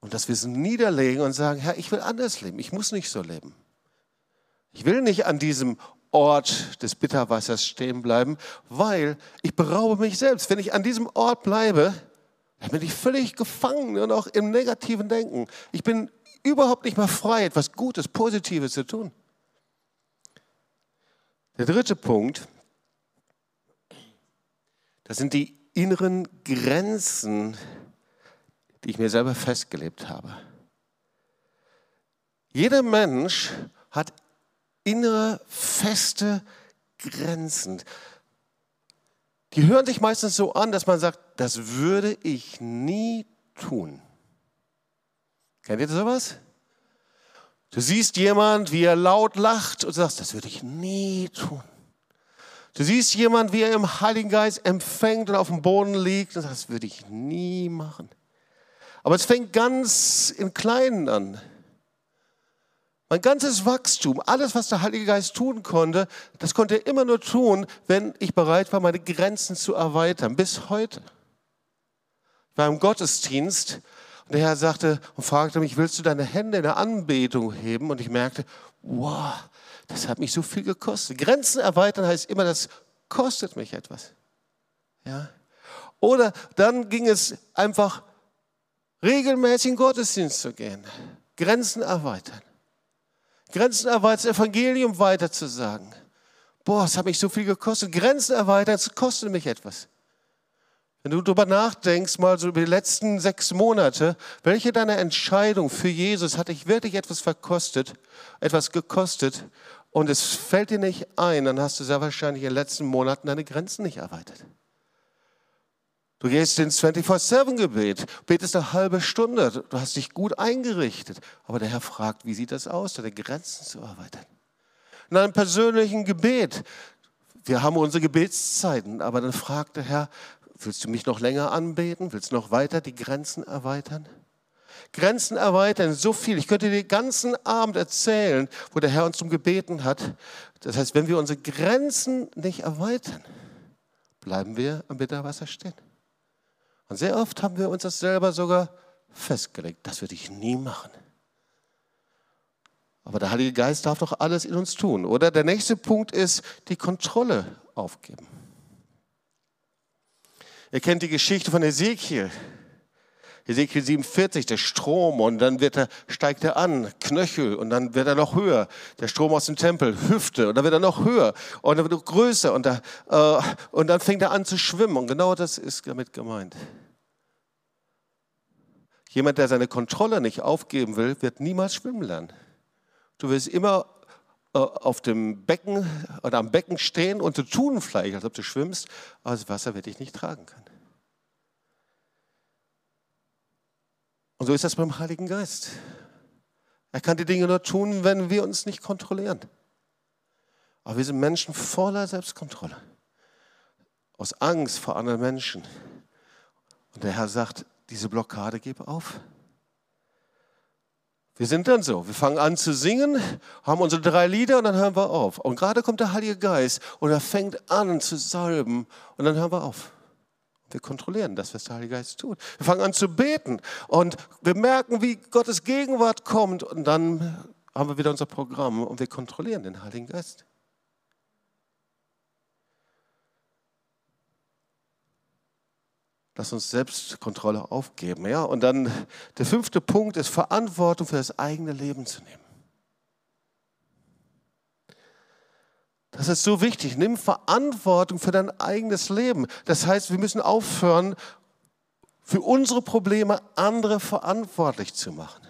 Und dass wir es niederlegen und sagen, Herr, ich will anders leben. Ich muss nicht so leben. Ich will nicht an diesem Ort des Bitterwassers stehen bleiben, weil ich beraube mich selbst. Wenn ich an diesem Ort bleibe, dann bin ich völlig gefangen und auch im negativen Denken. Ich bin überhaupt nicht mehr frei, etwas Gutes, Positives zu tun. Der dritte Punkt, das sind die inneren Grenzen, die ich mir selber festgelebt habe. Jeder Mensch hat innere, feste Grenzen. Die hören sich meistens so an, dass man sagt, das würde ich nie tun. Kennt ihr sowas? Du siehst jemand, wie er laut lacht und sagst, das würde ich nie tun. Du siehst jemand, wie er im Heiligen Geist empfängt und auf dem Boden liegt und sagst, das würde ich nie machen. Aber es fängt ganz im Kleinen an. Mein ganzes Wachstum, alles, was der Heilige Geist tun konnte, das konnte er immer nur tun, wenn ich bereit war, meine Grenzen zu erweitern. Bis heute. Ich war im Gottesdienst und der Herr sagte und fragte mich, willst du deine Hände in der Anbetung heben? Und ich merkte, wow, das hat mich so viel gekostet. Grenzen erweitern heißt immer, das kostet mich etwas. Ja? Oder dann ging es einfach regelmäßig in Gottesdienst zu gehen. Grenzen erweitern. Grenzen erweitern, das Evangelium weiterzusagen. Boah, es hat mich so viel gekostet. Grenzen erweitern, es kostet mich etwas. Wenn du darüber nachdenkst, mal so über die letzten sechs Monate, welche deiner Entscheidung für Jesus hat dich wirklich etwas verkostet, etwas gekostet und es fällt dir nicht ein, dann hast du sehr wahrscheinlich in den letzten Monaten deine Grenzen nicht erweitert. Du gehst ins 24-7-Gebet, betest eine halbe Stunde, du hast dich gut eingerichtet. Aber der Herr fragt, wie sieht das aus, deine Grenzen zu erweitern? In einem persönlichen Gebet, wir haben unsere Gebetszeiten, aber dann fragt der Herr, willst du mich noch länger anbeten? Willst du noch weiter die Grenzen erweitern? Grenzen erweitern, so viel. Ich könnte dir den ganzen Abend erzählen, wo der Herr uns zum Gebeten hat. Das heißt, wenn wir unsere Grenzen nicht erweitern, bleiben wir am Bitterwasser stehen. Und sehr oft haben wir uns das selber sogar festgelegt. Das würde ich nie machen. Aber der Heilige Geist darf doch alles in uns tun. Oder der nächste Punkt ist die Kontrolle aufgeben. Ihr kennt die Geschichte von Ezekiel. Ezekiel 47, der Strom und dann wird er, steigt er an, Knöchel und dann wird er noch höher. Der Strom aus dem Tempel, Hüfte und dann wird er noch höher und dann wird er größer und, da, äh, und dann fängt er an zu schwimmen und genau das ist damit gemeint. Jemand, der seine Kontrolle nicht aufgeben will, wird niemals schwimmen lernen. Du wirst immer auf dem Becken oder am Becken stehen und zu tun vielleicht, als ob du schwimmst, aber das Wasser wird dich nicht tragen können. Und so ist das beim Heiligen Geist. Er kann die Dinge nur tun, wenn wir uns nicht kontrollieren. Aber wir sind Menschen voller Selbstkontrolle. Aus Angst vor anderen Menschen. Und der Herr sagt, diese Blockade gib auf. Wir sind dann so. Wir fangen an zu singen, haben unsere drei Lieder und dann hören wir auf. Und gerade kommt der Heilige Geist und er fängt an zu salben und dann hören wir auf. Wir kontrollieren das, was der Heilige Geist tut. Wir fangen an zu beten und wir merken, wie Gottes Gegenwart kommt und dann haben wir wieder unser Programm und wir kontrollieren den Heiligen Geist. Lass uns Selbstkontrolle aufgeben. Ja? Und dann der fünfte Punkt ist Verantwortung für das eigene Leben zu nehmen. Das ist so wichtig. Nimm Verantwortung für dein eigenes Leben. Das heißt, wir müssen aufhören, für unsere Probleme andere verantwortlich zu machen.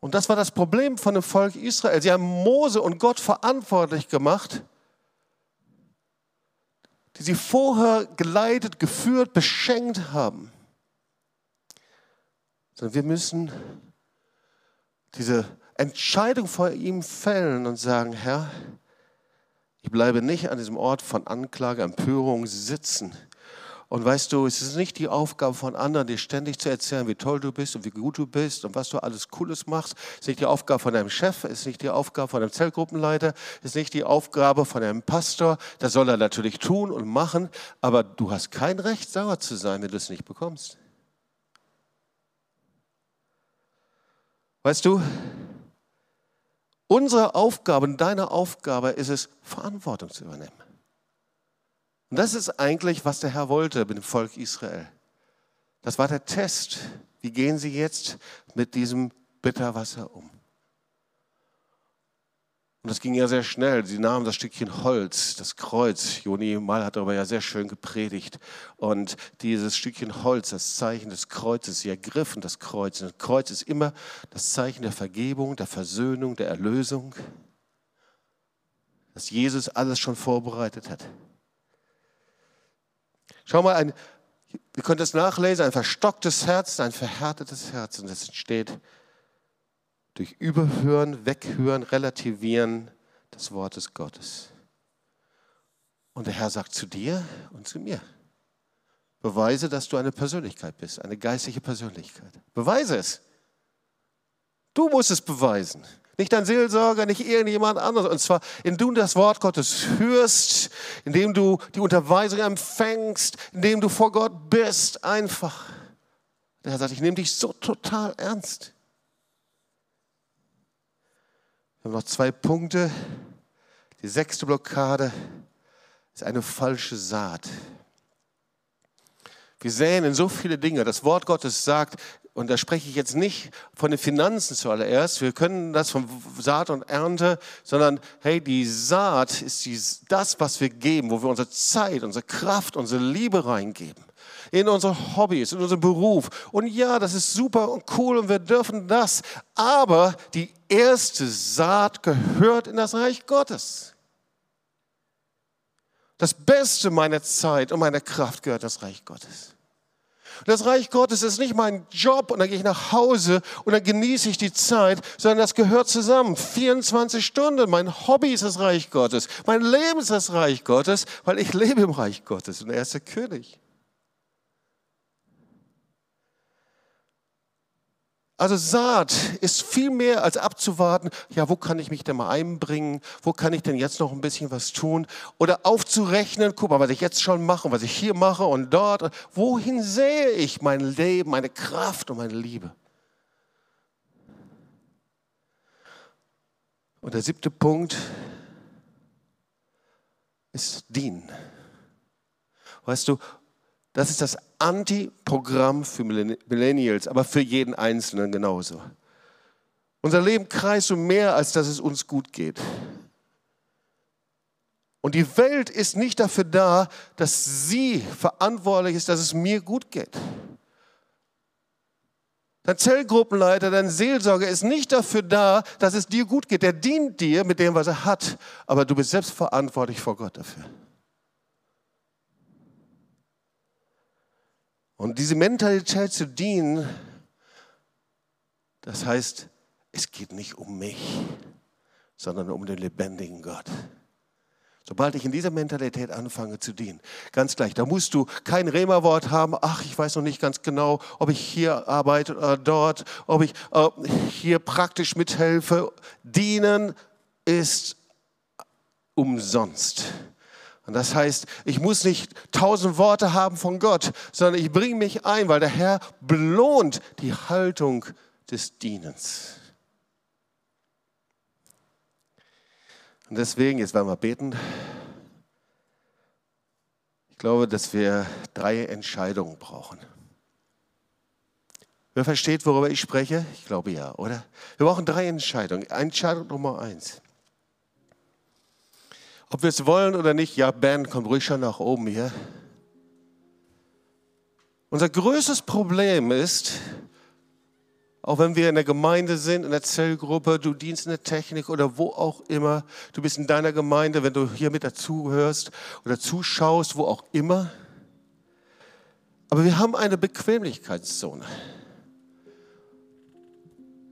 Und das war das Problem von dem Volk Israel. Sie haben Mose und Gott verantwortlich gemacht, die sie vorher geleitet, geführt, beschenkt haben. Sondern wir müssen diese Entscheidung vor ihm fällen und sagen, Herr, ich bleibe nicht an diesem Ort von Anklage, Empörung sitzen Und weißt du, es ist nicht die Aufgabe von anderen, dir ständig zu erzählen, wie toll du bist und wie gut du bist und was du alles Cooles machst. Es ist nicht die Aufgabe von deinem Chef, es ist nicht die Aufgabe von deinem Zellgruppenleiter, es ist nicht die Aufgabe von deinem Pastor. Das soll er natürlich tun und machen, aber du hast kein Recht, sauer zu sein, wenn du es nicht bekommst. Weißt du, unsere Aufgabe und deine Aufgabe ist es, Verantwortung zu übernehmen. Und das ist eigentlich, was der Herr wollte mit dem Volk Israel. Das war der Test. Wie gehen sie jetzt mit diesem Bitterwasser um? Und das ging ja sehr schnell. Sie nahmen das Stückchen Holz, das Kreuz. Joni Mal hat darüber ja sehr schön gepredigt. Und dieses Stückchen Holz, das Zeichen des Kreuzes, sie ergriffen das Kreuz. Und das Kreuz ist immer das Zeichen der Vergebung, der Versöhnung, der Erlösung. Dass Jesus alles schon vorbereitet hat. Schau mal, ein, ihr könnt es nachlesen, ein verstocktes Herz, ein verhärtetes Herz. Und das entsteht durch Überhören, Weghören, Relativieren des Wortes Gottes. Und der Herr sagt zu dir und zu mir, beweise, dass du eine Persönlichkeit bist, eine geistliche Persönlichkeit. Beweise es. Du musst es beweisen. Nicht dein Seelsorger, nicht irgendjemand anderes. Und zwar, indem du das Wort Gottes hörst, indem du die Unterweisung empfängst, indem du vor Gott bist, einfach. Der Herr sagt, ich nehme dich so total ernst. Wir haben noch zwei Punkte. Die sechste Blockade ist eine falsche Saat. Wir säen in so viele Dinge. Das Wort Gottes sagt, und da spreche ich jetzt nicht von den Finanzen zuallererst, wir können das von Saat und Ernte, sondern hey, die Saat ist die, das, was wir geben, wo wir unsere Zeit, unsere Kraft, unsere Liebe reingeben. In unsere Hobbys, in unseren Beruf. Und ja, das ist super und cool und wir dürfen das. Aber die erste Saat gehört in das Reich Gottes. Das Beste meiner Zeit und meiner Kraft gehört das Reich Gottes. Das Reich Gottes ist nicht mein Job und dann gehe ich nach Hause und dann genieße ich die Zeit, sondern das gehört zusammen. 24 Stunden. Mein Hobby ist das Reich Gottes. Mein Leben ist das Reich Gottes, weil ich lebe im Reich Gottes und er ist der König. Also Saat ist viel mehr als abzuwarten, ja, wo kann ich mich denn mal einbringen? Wo kann ich denn jetzt noch ein bisschen was tun? Oder aufzurechnen, guck mal, was ich jetzt schon mache, was ich hier mache und dort. Wohin sehe ich mein Leben, meine Kraft und meine Liebe? Und der siebte Punkt ist dienen. Weißt du, das ist das Anti-Programm für Millennials, aber für jeden Einzelnen genauso. Unser Leben kreist um mehr, als dass es uns gut geht. Und die Welt ist nicht dafür da, dass sie verantwortlich ist, dass es mir gut geht. Dein Zellgruppenleiter, dein Seelsorger ist nicht dafür da, dass es dir gut geht. Der dient dir mit dem, was er hat, aber du bist selbst verantwortlich vor Gott dafür. Und diese Mentalität zu dienen, das heißt, es geht nicht um mich, sondern um den lebendigen Gott. Sobald ich in dieser Mentalität anfange zu dienen, ganz gleich, da musst du kein Rema-Wort haben, ach, ich weiß noch nicht ganz genau, ob ich hier arbeite oder dort, ob ich äh, hier praktisch mithelfe. Dienen ist umsonst. Und das heißt, ich muss nicht tausend Worte haben von Gott, sondern ich bringe mich ein, weil der Herr belohnt die Haltung des Dienens. Und deswegen, jetzt werden wir beten. Ich glaube, dass wir drei Entscheidungen brauchen. Wer versteht, worüber ich spreche? Ich glaube ja, oder? Wir brauchen drei Entscheidungen. Entscheidung Nummer eins. Ob wir es wollen oder nicht, ja, Ben, komm ruhig schon nach oben hier. Unser größtes Problem ist, auch wenn wir in der Gemeinde sind, in der Zellgruppe, du dienst in der Technik oder wo auch immer, du bist in deiner Gemeinde, wenn du hier mit dazuhörst oder zuschaust, wo auch immer. Aber wir haben eine Bequemlichkeitszone.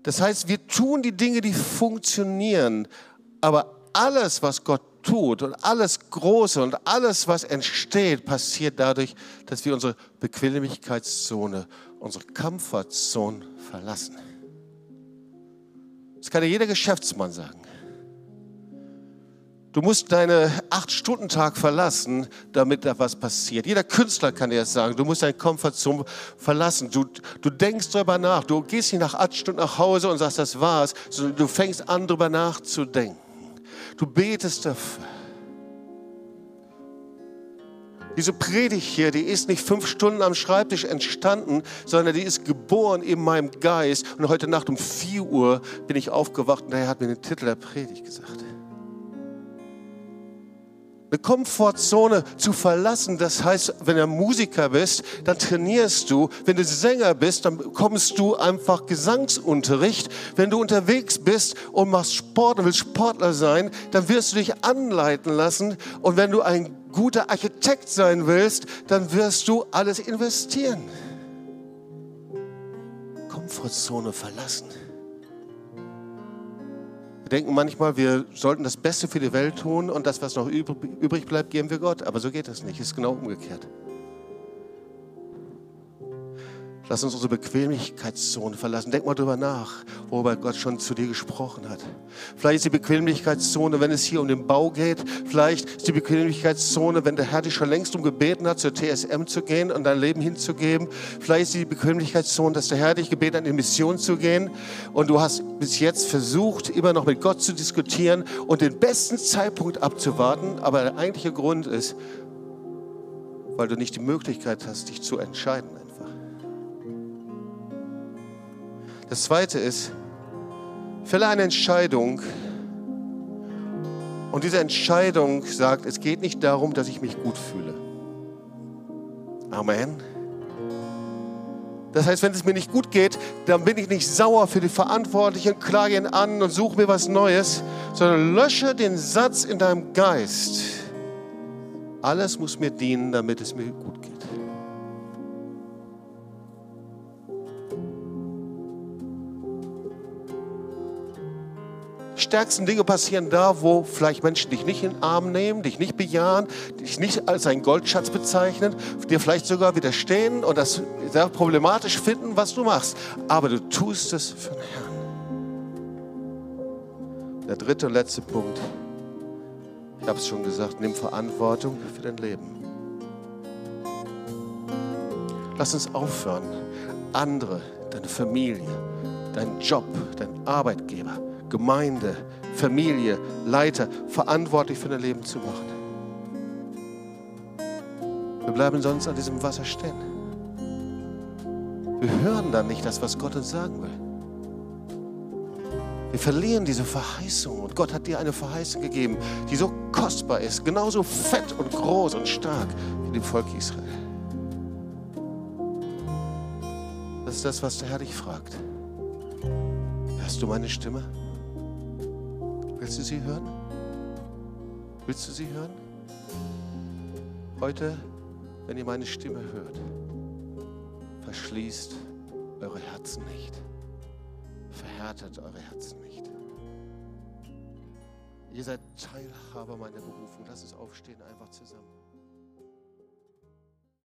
Das heißt, wir tun die Dinge, die funktionieren, aber alles, was Gott tut und alles Große und alles, was entsteht, passiert dadurch, dass wir unsere Bequemlichkeitszone, unsere Comfortzone verlassen. Das kann ja jeder Geschäftsmann sagen. Du musst deine Acht-Stunden-Tag verlassen, damit da was passiert. Jeder Künstler kann dir das sagen. Du musst deine Komfortzone verlassen. Du, du denkst darüber nach. Du gehst nicht nach acht Stunden nach Hause und sagst, das war's, sondern du fängst an, darüber nachzudenken. Du betest dafür. Diese Predigt hier, die ist nicht fünf Stunden am Schreibtisch entstanden, sondern die ist geboren in meinem Geist. Und heute Nacht um vier Uhr bin ich aufgewacht und er hat mir den Titel der Predigt gesagt eine Komfortzone zu verlassen. Das heißt, wenn du Musiker bist, dann trainierst du. Wenn du Sänger bist, dann bekommst du einfach Gesangsunterricht. Wenn du unterwegs bist und machst Sport und willst Sportler sein, dann wirst du dich anleiten lassen. Und wenn du ein guter Architekt sein willst, dann wirst du alles investieren. Komfortzone verlassen. Wir denken manchmal, wir sollten das Beste für die Welt tun und das, was noch übrig bleibt, geben wir Gott. Aber so geht das nicht. Es ist genau umgekehrt. Lass uns unsere Bequemlichkeitszone verlassen. Denk mal drüber nach, worüber Gott schon zu dir gesprochen hat. Vielleicht ist die Bequemlichkeitszone, wenn es hier um den Bau geht. Vielleicht ist die Bequemlichkeitszone, wenn der Herr dich schon längst um gebeten hat, zur TSM zu gehen und dein Leben hinzugeben. Vielleicht ist die Bequemlichkeitszone, dass der Herr dich gebeten hat, in die Mission zu gehen. Und du hast bis jetzt versucht, immer noch mit Gott zu diskutieren und den besten Zeitpunkt abzuwarten. Aber der eigentliche Grund ist, weil du nicht die Möglichkeit hast, dich zu entscheiden. Das zweite ist, fälle eine Entscheidung. Und diese Entscheidung sagt, es geht nicht darum, dass ich mich gut fühle. Amen. Das heißt, wenn es mir nicht gut geht, dann bin ich nicht sauer für die Verantwortlichen, klage ihn an und suche mir was Neues, sondern lösche den Satz in deinem Geist. Alles muss mir dienen, damit es mir gut geht. Stärksten Dinge passieren da, wo vielleicht Menschen dich nicht in den Arm nehmen, dich nicht bejahen, dich nicht als einen Goldschatz bezeichnen, dir vielleicht sogar widerstehen und das sehr problematisch finden, was du machst. Aber du tust es für den Herrn. Der dritte und letzte Punkt. Ich habe es schon gesagt, nimm Verantwortung für dein Leben. Lass uns aufhören, andere, deine Familie, deinen Job, deinen Arbeitgeber, Gemeinde, Familie, Leiter verantwortlich für dein Leben zu machen. Wir bleiben sonst an diesem Wasser stehen. Wir hören dann nicht das, was Gott uns sagen will. Wir verlieren diese Verheißung und Gott hat dir eine Verheißung gegeben, die so kostbar ist, genauso fett und groß und stark wie dem Volk Israel. Das ist das, was der Herr dich fragt. Hörst du meine Stimme? Willst du sie hören? Willst du sie hören? Heute, wenn ihr meine Stimme hört, verschließt eure Herzen nicht. Verhärtet eure Herzen nicht. Ihr seid Teilhaber meiner Berufung. Lass uns aufstehen, einfach zusammen.